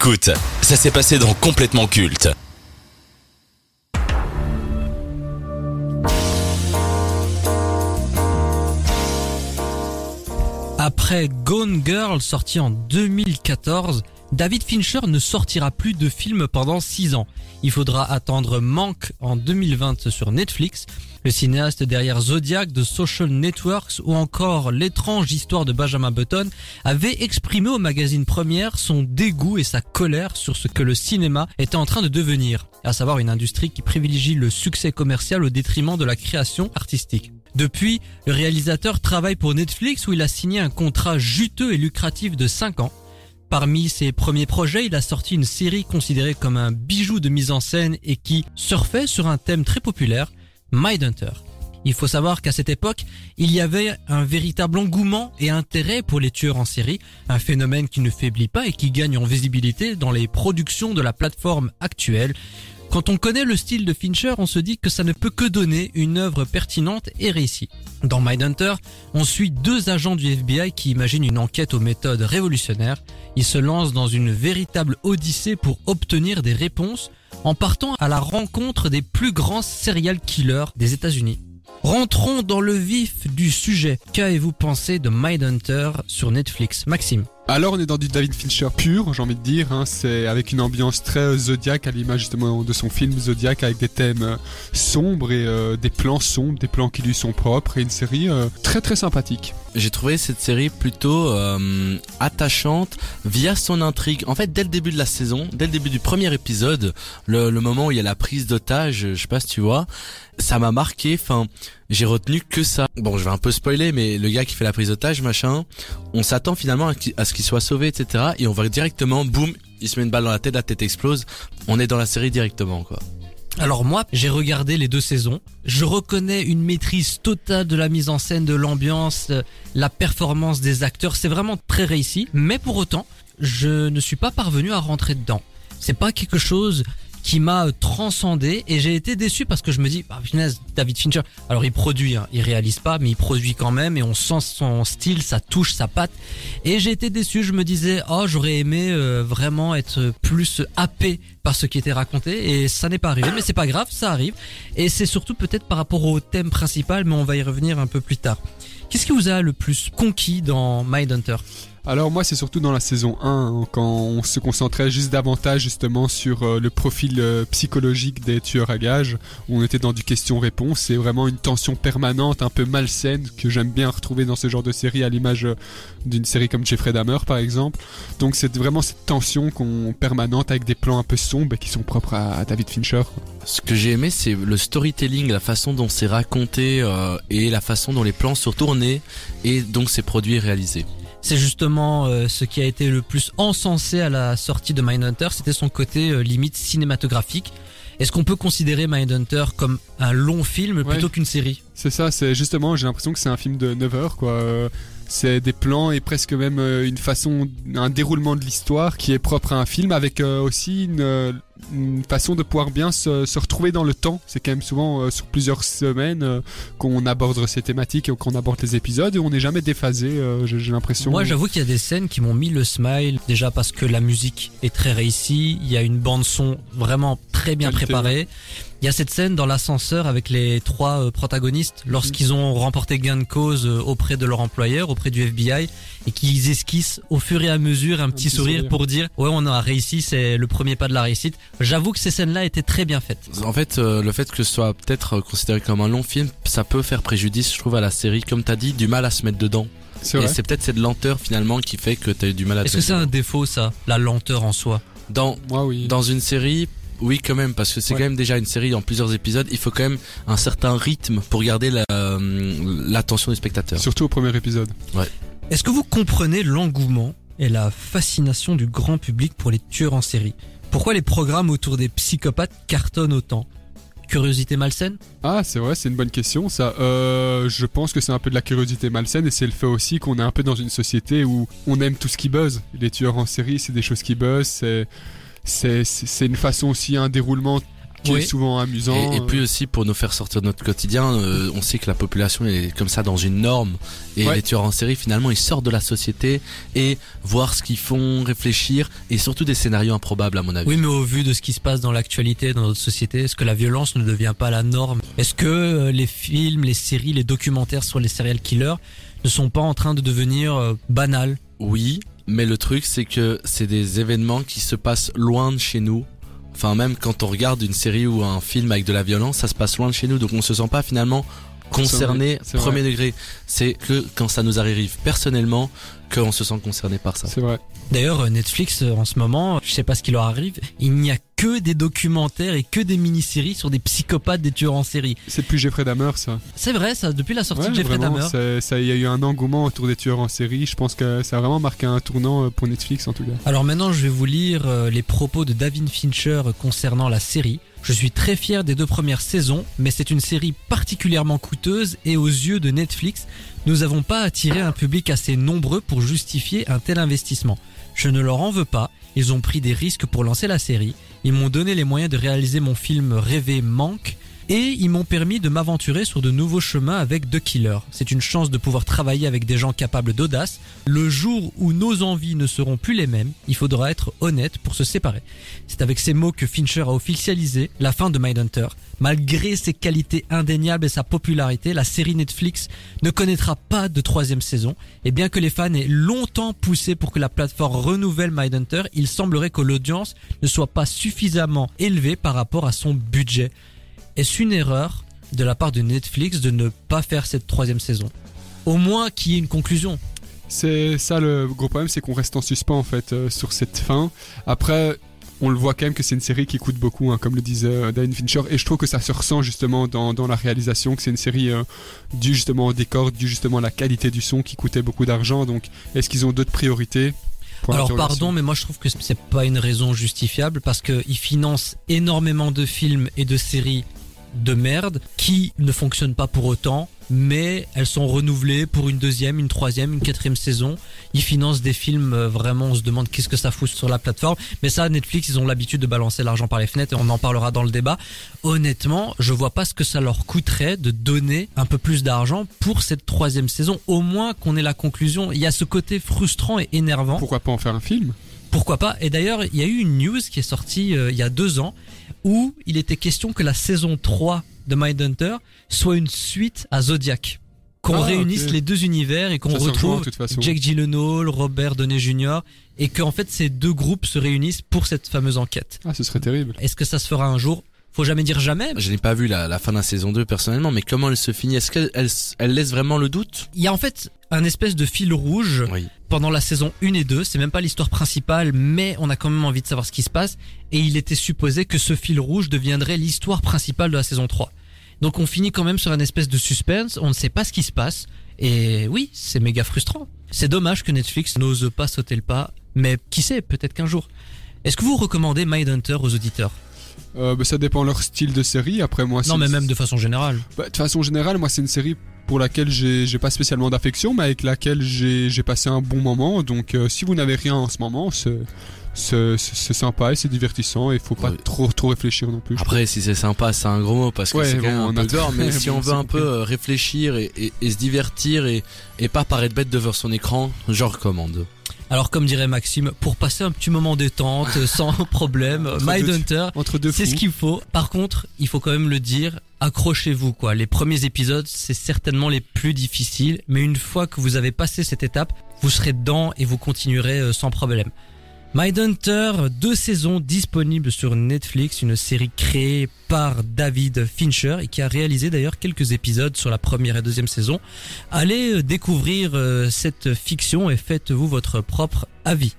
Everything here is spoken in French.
Écoute, ça s'est passé dans Complètement Culte. Après Gone Girl sorti en 2014, David Fincher ne sortira plus de films pendant 6 ans. Il faudra attendre Manque en 2020 sur Netflix, le cinéaste derrière Zodiac de Social Networks ou encore L'étrange histoire de Benjamin Button avait exprimé au magazine Première son dégoût et sa colère sur ce que le cinéma était en train de devenir, à savoir une industrie qui privilégie le succès commercial au détriment de la création artistique. Depuis, le réalisateur travaille pour Netflix où il a signé un contrat juteux et lucratif de 5 ans. Parmi ses premiers projets, il a sorti une série considérée comme un bijou de mise en scène et qui surfait sur un thème très populaire, Mindhunter. Il faut savoir qu'à cette époque, il y avait un véritable engouement et intérêt pour les tueurs en série, un phénomène qui ne faiblit pas et qui gagne en visibilité dans les productions de la plateforme actuelle. Quand on connaît le style de Fincher, on se dit que ça ne peut que donner une œuvre pertinente et réussie. Dans Mindhunter, on suit deux agents du FBI qui imaginent une enquête aux méthodes révolutionnaires. Ils se lancent dans une véritable odyssée pour obtenir des réponses en partant à la rencontre des plus grands serial killers des États-Unis. Rentrons dans le vif du sujet. Qu'avez-vous pensé de Mindhunter sur Netflix Maxime? Alors on est dans du David Fincher pur, j'ai envie de dire. Hein. C'est avec une ambiance très Zodiac à l'image justement de son film Zodiac avec des thèmes euh, sombres et euh, des plans sombres, des plans qui lui sont propres et une série euh, très très sympathique. J'ai trouvé cette série plutôt attachante via son intrigue. En fait, dès le début de la saison, dès le début du premier épisode, le, le moment où il y a la prise d'otage, je sais pas si tu vois, ça m'a marqué. Enfin, j'ai retenu que ça. Bon, je vais un peu spoiler, mais le gars qui fait la prise d'otage, machin, on s'attend finalement à ce qu'il soit sauvé, etc. Et on va directement, boum, il se met une balle dans la tête, la tête explose. On est dans la série directement, quoi. Alors moi, j'ai regardé les deux saisons. Je reconnais une maîtrise totale de la mise en scène, de l'ambiance, la performance des acteurs. C'est vraiment très réussi. Mais pour autant, je ne suis pas parvenu à rentrer dedans. C'est pas quelque chose qui m'a transcendé et j'ai été déçu parce que je me dis, ah, David Fincher, alors il produit, hein, il réalise pas, mais il produit quand même et on sent son style, sa touche, sa patte. Et j'ai été déçu, je me disais, oh j'aurais aimé euh, vraiment être plus happé par ce qui était raconté et ça n'est pas arrivé, mais c'est pas grave, ça arrive. Et c'est surtout peut-être par rapport au thème principal, mais on va y revenir un peu plus tard. Qu'est-ce qui vous a le plus conquis dans Mindhunter? Alors moi c'est surtout dans la saison 1 hein, quand on se concentrait juste davantage justement sur euh, le profil euh, psychologique des tueurs à gages où on était dans du question-réponse c'est vraiment une tension permanente un peu malsaine que j'aime bien retrouver dans ce genre de série à l'image euh, d'une série comme Jeffrey Dahmer par exemple. Donc c'est vraiment cette tension qu'on permanente avec des plans un peu sombres qui sont propres à, David Fincher. Ce que j'ai aimé c'est le storytelling, la façon dont c'est raconté et la façon dont les plans sont tournés et donc c'est produit et réalisé. C'est justement euh, ce qui a été le plus encensé à la sortie de Mindhunter, c'était son côté euh, limite cinématographique. Est-ce qu'on peut considérer Mindhunter comme un long film plutôt qu'une série? C'est ça, c'est justement, j'ai l'impression que c'est un film de 9 heures quoi. C'est des plans et presque même euh, une façon, un déroulement de l'histoire qui est propre à un film avec euh, aussi une, euh, une façon de pouvoir bien se, se, retrouver dans le temps. C'est quand même souvent sur plusieurs semaines qu'on aborde ces thématiques et qu'on aborde les épisodes et on n'est jamais déphasé, j'ai l'impression. Moi j'avoue qu'il y a des scènes qui m'ont mis le smile, déjà parce que la musique est très réussie, il y a une bande son vraiment très bien préparée. Il y a cette scène dans l'ascenseur avec les trois euh, protagonistes lorsqu'ils ont remporté gain de cause euh, auprès de leur employeur, auprès du FBI, et qu'ils esquissent au fur et à mesure un, petit, sourire, pour dire ouais on a réussi, c'est le premier pas de la réussite. J'avoue que ces scènes-là étaient très bien faites. En fait, euh, le fait que ce soit peut-être considéré comme un long film, ça peut faire préjudice, je trouve, à la série. Comme t'as dit, du mal à se mettre dedans. Et c'est peut-être cette lenteur finalement qui fait que t'as eu du mal à. Est-ce que c'est un défaut ça, la lenteur en soi? Dans Moi, oui. dans une série, oui, quand même, parce que c'est quand même déjà une série en plusieurs épisodes. Il faut quand même un certain rythme pour garder euh, l'attention des spectateurs. Surtout au premier épisode. Ouais. Est-ce que vous comprenez l'engouement et la fascination du grand public pour les tueurs en série? Pourquoi les programmes autour des psychopathes cartonnent autant? Curiosité malsaine? Ah, c'est vrai, c'est une bonne question. Ça, euh, je pense que c'est un peu de la curiosité malsaine et c'est le fait aussi qu'on est un peu dans une société où on aime tout ce qui buzz. Les tueurs en série, c'est des choses qui buzzent. C'est c'est une façon aussi, un déroulement qui Oui. est souvent amusant. Et, et euh, puis aussi pour nous faire sortir de notre quotidien, euh, on sait que la population est comme ça dans une norme et Ouais. les tueurs en série finalement ils sortent de la société et voir ce qu'ils font, réfléchir et surtout des scénarios improbables à mon avis. Oui, mais au vu de ce qui se passe dans l'actualité, dans notre société, est-ce que la violence ne devient pas la norme? Est-ce que euh, les films, les séries, les documentaires sur les serial killers ne sont pas en train de devenir euh, banals? Oui, mais le truc c'est que c'est des événements qui se passent loin de chez nous. Enfin même quand on regarde une série ou un film avec de la violence, ça se passe loin de chez nous donc on se sent pas finalement concerné C'est premier vrai. degré. C'est que quand ça nous arrive personnellement qu'on se sent concerné par ça. C'est vrai. D'ailleurs, Netflix, euh, en ce moment, je sais pas ce qui leur arrive, il n'y a que des documentaires et que des mini-séries sur des psychopathes, des tueurs en série. C'est plus Jeffrey Dahmer, ça. C'est vrai, ça, depuis la sortie Ouais, de Jeffrey vraiment, Dahmer. il y a eu un engouement autour des tueurs en série. Je pense que ça a vraiment marqué un tournant euh, pour Netflix en tout cas. Alors maintenant, je vais vous lire euh, les propos de David Fincher concernant la série. Je suis très fier des deux premières saisons, mais c'est une série particulièrement coûteuse et aux yeux de Netflix, nous n'avons pas attiré un public assez nombreux pour justifier un tel investissement. Je ne leur en veux pas, ils ont pris des risques pour lancer la série, ils m'ont donné les moyens de réaliser mon film rêvé Manque, et ils m'ont permis de m'aventurer sur de nouveaux chemins avec The Killer. C'est une chance de pouvoir travailler avec des gens capables d'audace. Le jour où nos envies ne seront plus les mêmes, il faudra être honnête pour se séparer. C'est avec ces mots que Fincher a officialisé la fin de Mindhunter. Malgré ses qualités indéniables et sa popularité, la série Netflix ne connaîtra pas de troisième saison. Et bien que les fans aient longtemps poussé pour que la plateforme renouvelle Mindhunter, il semblerait que l'audience ne soit pas suffisamment élevée par rapport à son budget. Est-ce une erreur de la part de Netflix de ne pas faire cette troisième saison? Au moins qu'il y ait une conclusion. C'est ça le gros problème, c'est qu'on reste en suspens en fait euh, sur cette fin. Après, on le voit quand même que c'est une série qui coûte beaucoup, hein, comme le disait euh, David Fincher, et je trouve que ça se ressent justement dans, dans la réalisation, que c'est une série euh, due justement au décor, due justement à la qualité du son qui coûtait beaucoup d'argent. Donc, est-ce qu'ils ont d'autres priorités Alors pardon, mais moi je trouve que c'est pas une raison justifiable parce qu'ils financent énormément de films et de séries de merde qui ne fonctionnent pas pour autant, mais elles sont renouvelées pour une deuxième, une troisième, une quatrième saison. Ils financent des films euh, vraiment, on se demande qu'est-ce que ça fout sur la plateforme. Mais ça, Netflix, ils ont l'habitude de balancer l'argent par les fenêtres et on en parlera dans le débat. Honnêtement, je vois pas ce que ça leur coûterait de donner un peu plus d'argent pour cette troisième saison. Au moins qu'on ait la conclusion. Il y a ce côté frustrant et énervant. Pourquoi pas en faire un film? Pourquoi pas? Et d'ailleurs, il y a eu une news qui est sortie euh, il y a deux ans où il était question que la saison 3 de Mindhunter soit une suite à Zodiac. Qu'on Ah, réunisse les deux univers et qu'on retrouve façon. Jake Gyllenhaal, Robert Downey Jr. et qu'en fait ces deux groupes se réunissent pour cette fameuse enquête. Ah, ce serait terrible. Est-ce que ça se fera un jour? Faut jamais dire jamais. Je n'ai pas vu la, la fin de la saison 2 personnellement, mais comment elle se finit? Est-ce qu'elle elle, elle laisse vraiment le doute? Il y a en fait un espèce de fil rouge Oui. pendant la saison 1 et 2, c'est même pas l'histoire principale, mais on a quand même envie de savoir ce qui se passe, et il était supposé que ce fil rouge deviendrait l'histoire principale de la saison 3. Donc on finit quand même sur un espèce de suspense, on ne sait pas ce qui se passe, et oui, c'est méga frustrant. C'est dommage que Netflix n'ose pas sauter le pas, mais qui sait, peut-être qu'un jour. Est-ce que vous recommandez Mindhunter aux auditeurs? Euh, bah, ça dépend leur style de série. Après, moi, Non, mais même de façon générale. Bah, de façon générale, moi, c'est une série pour laquelle j'ai pas spécialement d'affection, mais avec laquelle j'ai passé un bon moment. Donc, euh, si vous n'avez rien en ce moment, c'est sympa et c'est divertissant. Et faut pas Ouais. trop trop réfléchir non plus. Après, si c'est sympa, c'est un gros mot parce que Ouais, c'est quand bon, même un on peu gore. Mais si on veut un peu euh, réfléchir et, et- et se divertir et, et pas paraître bête devant son écran, je recommande. Alors comme dirait Maxime, pour passer un petit moment détente, euh, sans problème, Mindhunter, c'est ce qu'il faut. Par contre, il faut quand même le dire, accrochez-vous quoi. Les premiers épisodes, c'est certainement les plus difficiles, mais une fois que vous avez passé cette étape, vous serez dedans et vous continuerez euh, sans problème. Mindhunter, deux saisons disponibles sur Netflix, une série créée par David Fincher et qui a réalisé d'ailleurs quelques épisodes sur la première et deuxième saison. Allez euh, découvrir euh, cette fiction et faites-vous votre propre avis.